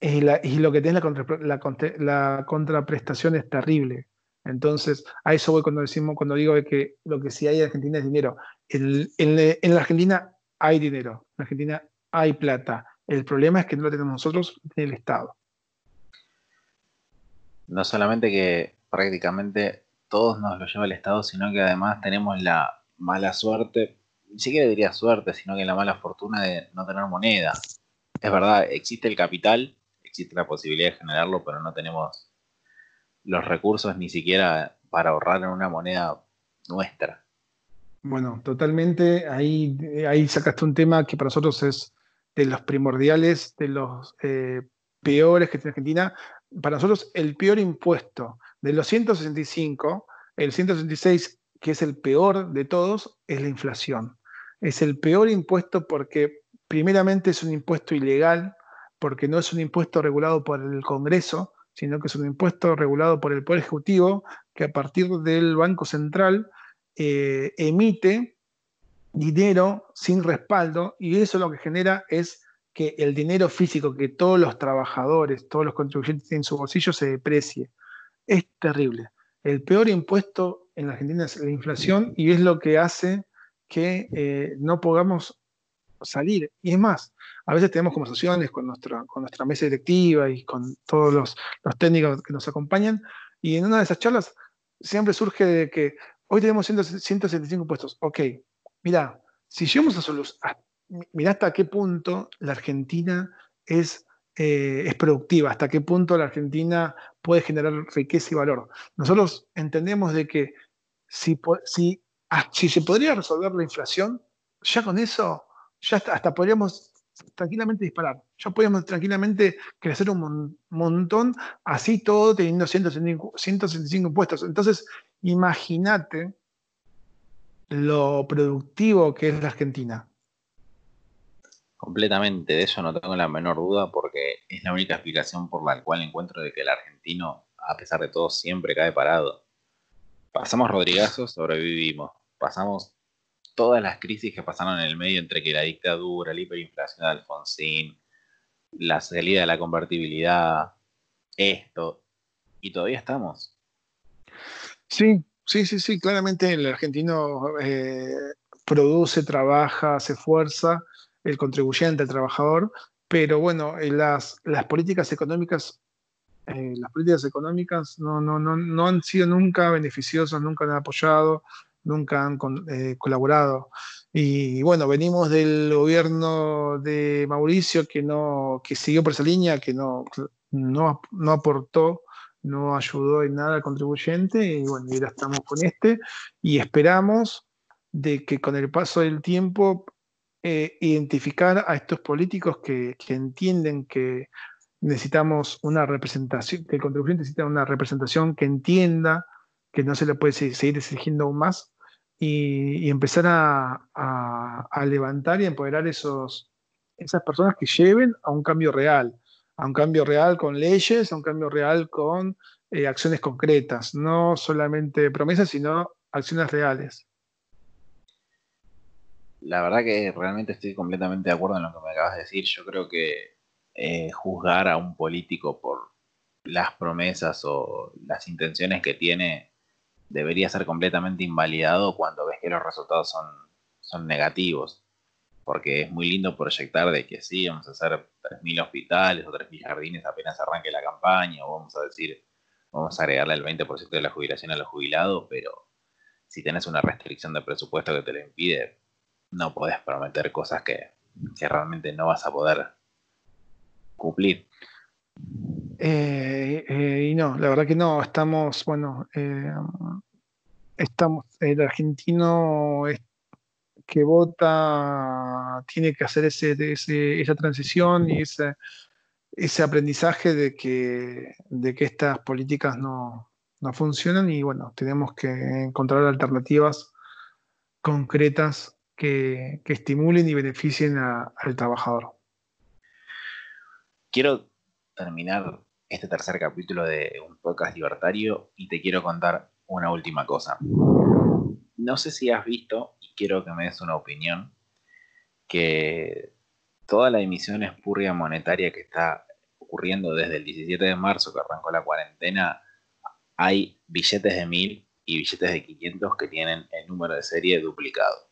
lo que tiene la, la, contraprestación es terrible. Entonces, a eso voy cuando decimos, cuando digo que lo que sí hay en Argentina es dinero. En, en, la Argentina hay dinero, en la Argentina hay plata El problema es que no lo tenemos nosotros en el Estado. No solamente que prácticamente todos nos lo lleva el Estado, sino que además tenemos la mala suerte, ni siquiera diría suerte, sino que la mala fortuna de no tener moneda. Es verdad, existe el capital, existe la posibilidad de generarlo, pero no tenemos los recursos ni siquiera para ahorrar en una moneda nuestra. Bueno, totalmente. Ahí, ahí sacaste un tema que para nosotros es de los primordiales, de los eh, peores que tiene Argentina. Para nosotros el peor impuesto de los 165, el 166, que es el peor de todos, es la inflación. Es el peor impuesto porque primeramente es un impuesto ilegal, porque no es un impuesto regulado por el Congreso, sino que es un impuesto regulado por el Poder Ejecutivo, que a partir del Banco Central eh, emite dinero sin respaldo y eso lo que genera es que el dinero físico que todos los trabajadores, todos los contribuyentes tienen en su bolsillo se deprecie. Es terrible. El peor impuesto en la Argentina es la inflación y es lo que hace que eh, no podamos salir. Y es más, a veces tenemos conversaciones con nuestra, con nuestra mesa directiva y con todos los, técnicos que nos acompañan, y en una de esas charlas siempre surge de que hoy tenemos 175 puestos. Ok, mira, si llegamos a solucionar, mira hasta qué punto la Argentina es, eh, es productiva, hasta qué punto la Argentina puede generar riqueza y valor. Nosotros entendemos de que si, si, ah, si se podría resolver la inflación, ya con eso ya hasta, podríamos tranquilamente disparar. Ya podríamos tranquilamente crecer un montón, así todo teniendo 165, puestos. Entonces, imagínate lo productivo que es la Argentina. Completamente, de eso no tengo la menor duda porque es la única explicación por la cual encuentro de que el argentino, a pesar de todo, siempre cae parado. Pasamos Rodrigazos, sobrevivimos. Pasamos todas las crisis que pasaron en el medio entre que la dictadura, la hiperinflación de Alfonsín, la salida de la convertibilidad, esto, y todavía estamos. Sí, sí, sí, sí, claramente el argentino eh, produce, trabaja, se esfuerza, el contribuyente, el trabajador, pero bueno, eh, las, las políticas económicas eh, las políticas económicas no, no, no, no, han sido nunca beneficiosas, nunca han apoyado, nunca han eh, colaborado. Y, bueno, venimos del gobierno de Mauricio que, no, que siguió por esa línea, que no, no, no aportó, no ayudó en nada al contribuyente, y bueno, ahora estamos con este, y esperamos de que con el paso del tiempo eh, identificar a estos políticos que, entienden que necesitamos una representación, que el contribuyente necesita una representación que entienda que no se le puede seguir exigiendo aún más y, empezar a, levantar y empoderar esos, esas personas que lleven a un cambio real, a un cambio real con leyes, a un cambio real con eh, acciones concretas, no solamente promesas, sino acciones reales. La verdad que realmente estoy completamente de acuerdo en lo que me acabas de decir. Yo creo que eh, juzgar a un político por las promesas o las intenciones que tiene debería ser completamente invalidado cuando ves que los resultados son, son negativos. Porque es muy lindo proyectar de que sí, vamos a hacer 3.000 hospitales o 3.000 jardines apenas arranque la campaña, o vamos a decir, vamos a agregarle el 20% de la jubilación a los jubilados, pero si tenés una restricción de presupuesto que te lo impide, no podés prometer cosas que, realmente no vas a poder cumplir. Eh, eh, y no, la verdad que no, estamos, bueno, eh, estamos, el argentino que vota tiene que hacer ese, esa transición y ese, ese aprendizaje de que, de que estas políticas no, funcionan y bueno, tenemos que encontrar alternativas concretas que, estimulen y beneficien al trabajador. Quiero terminar este tercer capítulo de un podcast libertario y te quiero contar una última cosa. No sé si has visto, y quiero que me des una opinión, que toda la emisión espurria monetaria que está ocurriendo desde el 17 de marzo que arrancó la cuarentena, hay billetes de 1000 y billetes de 500 que tienen el número de serie duplicado.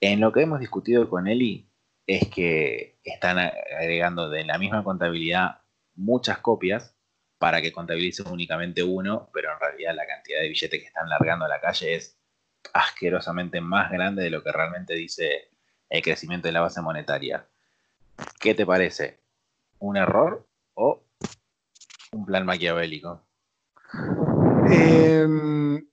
En lo que hemos discutido con Eli, es que están agregando de la misma contabilidad muchas copias para que contabilice únicamente uno, pero en realidad la cantidad de billetes que están largando a la calle es asquerosamente más grande de lo que realmente dice el crecimiento de la base monetaria. ¿Qué te parece? ¿Un error o un plan maquiavélico? Em,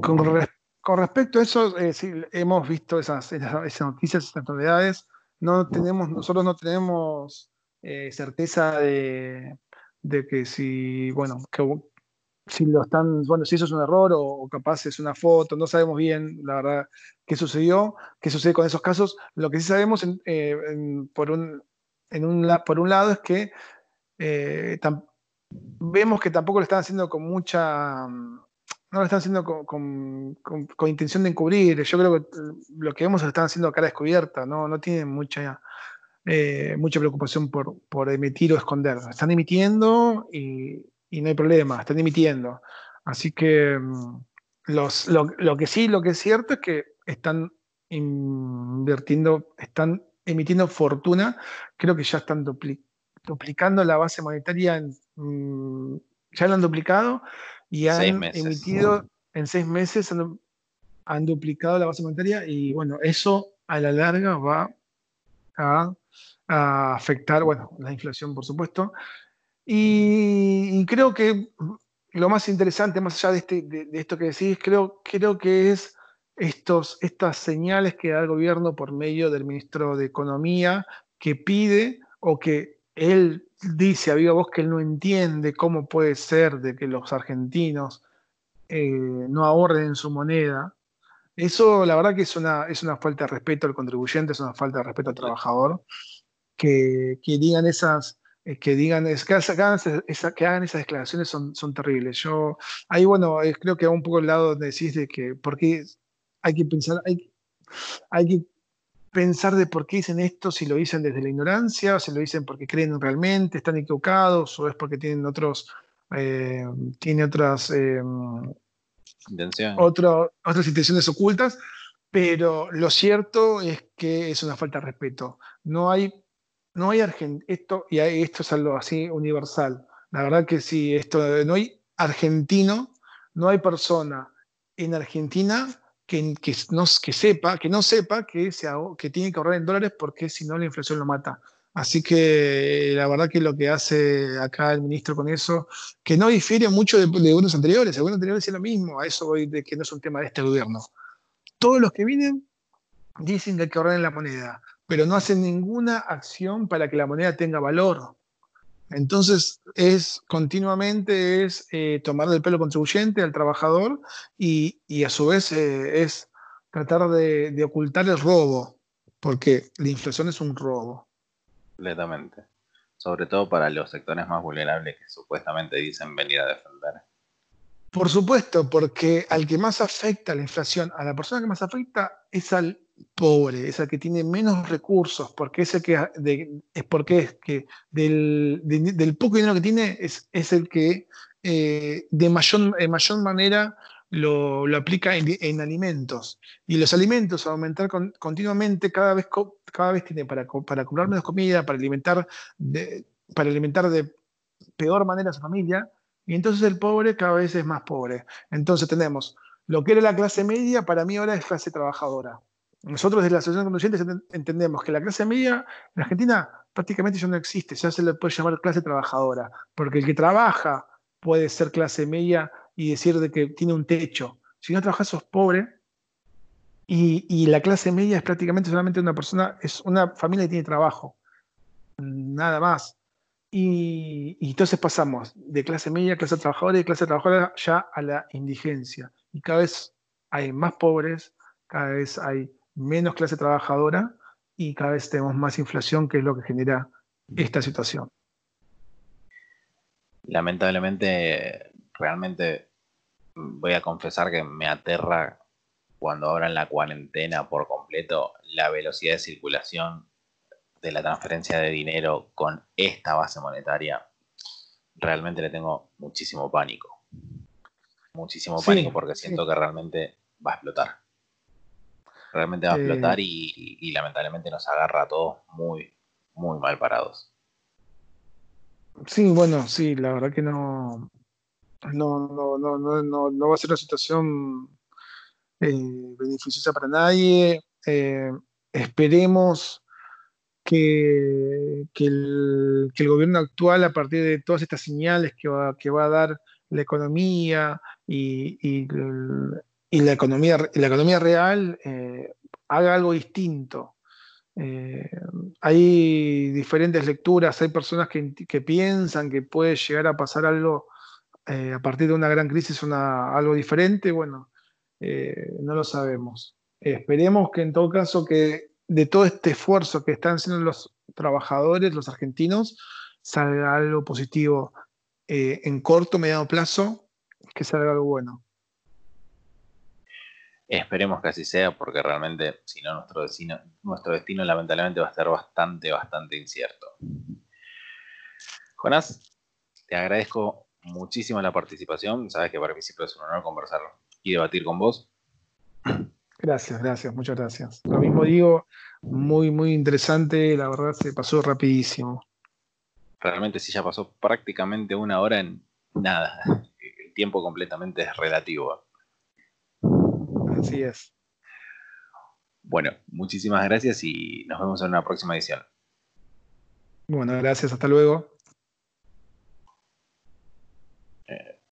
con, respecto a eso, eh, hemos visto esas, noticias, esas novedades. No tenemos, nosotros no tenemos eh, certeza de, que si, bueno, que, si lo están, bueno, si eso es un error o, capaz es una foto, no sabemos bien, la verdad, qué sucedió, qué sucede con esos casos. Lo que sí sabemos eh, por, un, en un, por un lado es que vemos que tampoco lo están haciendo con mucha. No lo están haciendo con, intención de encubrir. Yo creo que lo que vemos lo están haciendo a cara descubierta. No, no tienen mucha, eh, mucha preocupación por, emitir o esconder. Están emitiendo y, no hay problema. Están emitiendo. Así que mm, los, lo, que sí, lo que es cierto es que están invirtiendo, están emitiendo fortuna. Creo que ya están duplicando la base monetaria Mm, ya lo han duplicado y han emitido en seis meses, han, duplicado la base monetaria y bueno, eso a la larga va a, afectar, bueno, la inflación por supuesto. Y, creo que lo más interesante, más allá de, este, de, esto que decís, creo, creo que es estos, estas señales que da el gobierno por medio del ministro de Economía que pide o que él dice a viva voz que él no entiende cómo puede ser de que los argentinos eh, no ahorren en su moneda. Eso, la verdad, que es una, es una falta de respeto al contribuyente, es una falta de respeto al trabajador. Que, digan esas, eh, que digan, que, hagan, que hagan esas declaraciones son, son terribles. Yo, ahí, bueno, creo que va un poco el lado donde decís de que, porque hay que pensar, hay, hay que pensar de por qué dicen esto, si lo dicen desde la ignorancia, o si lo dicen porque creen realmente, están equivocados, o es porque tienen otros, eh, tiene otras, eh, otras intenciones ocultas, pero lo cierto es que es una falta de respeto. No hay, no hay esto, y esto es algo así universal. La verdad que sí, esto, no hay argentino, no hay persona en Argentina que, no, sepa, que no sepa que, que tiene que ahorrar en dólares porque si no la inflación lo mata. Así que la verdad que lo que hace acá el ministro con eso, que no difiere mucho de, de unos anteriores, algunos anteriores es lo mismo, a eso voy de que no es un tema de este gobierno. Todos los que vienen dicen que hay que ahorrar en la moneda, pero no hacen ninguna acción para que la moneda tenga valor. Entonces, es continuamente es eh, tomar del pelo contribuyente al trabajador y, a su vez eh, es tratar de, ocultar el robo, porque la inflación es un robo. Completamente. Sobre todo para los sectores más vulnerables que supuestamente dicen venir a defender. Por supuesto, porque al que más afecta la inflación, a la persona que más afecta es al pobre, es el que tiene menos recursos, porque es el que, es porque es que del, poco dinero que tiene es, es el que eh, de mayor, mayor manera lo, aplica en, alimentos. Y los alimentos, aumentar continuamente, cada vez, cada vez tiene para, para comprar menos comida, para alimentar, de, para alimentar de peor manera a su familia, y entonces el pobre cada vez es más pobre. Entonces tenemos lo que era la clase media, para mí ahora es clase trabajadora. Nosotros desde la Asociación de Conducentes entendemos que la clase media en Argentina prácticamente ya no existe, ya se le puede llamar clase trabajadora, porque el que trabaja puede ser clase media y decir de que tiene un techo. Si no trabajas sos pobre y, la clase media es prácticamente solamente una persona, es una familia que tiene trabajo, nada más. Y, y, entonces pasamos de clase media a clase trabajadora y de clase trabajadora ya a la indigencia. Y cada vez hay más pobres, cada vez hay menos clase trabajadora y cada vez tenemos más inflación, que es lo que genera esta situación. Lamentablemente, realmente voy a confesar que me aterra cuando abran la cuarentena por completo la velocidad de circulación de la transferencia de dinero con esta base monetaria. Realmente le tengo muchísimo pánico. Muchísimo pánico porque siento que realmente va a explotar. Realmente va a explotar y, lamentablemente nos agarra a todos muy, muy mal parados. Sí, bueno, sí, la verdad que no, no, no, no, no, no va a ser una situación eh, beneficiosa para nadie. Eh, esperemos que, que, el, gobierno actual, a partir de todas estas señales que va, que va a dar la economía y, la, economía, la economía real, eh, haga algo distinto. hay diferentes lecturas, hay personas que, que, piensan que puede llegar a pasar algo a partir de una gran crisis, una, algo diferente. Bueno, eh, no lo sabemos. esperemos que en todo caso que de todo este esfuerzo que están haciendo los trabajadores, los argentinos, salga algo positivo eh, en corto, mediano plazo, que salga algo bueno. Esperemos que así sea, porque realmente, si no, nuestro destino, nuestro destino lamentablemente va a estar bastante, bastante incierto. Jonás, te agradezco muchísimo la participación. Sabes que para mí siempre es un honor conversar y debatir con vos. Gracias, gracias, muchas gracias. Lo mismo digo, muy, muy interesante, la verdad se pasó rapidísimo. Realmente sí, ya pasó prácticamente una hora en nada. El tiempo completamente es relativo. Así es. Bueno, muchísimas gracias y nos vemos en una próxima edición. Bueno, gracias, hasta luego.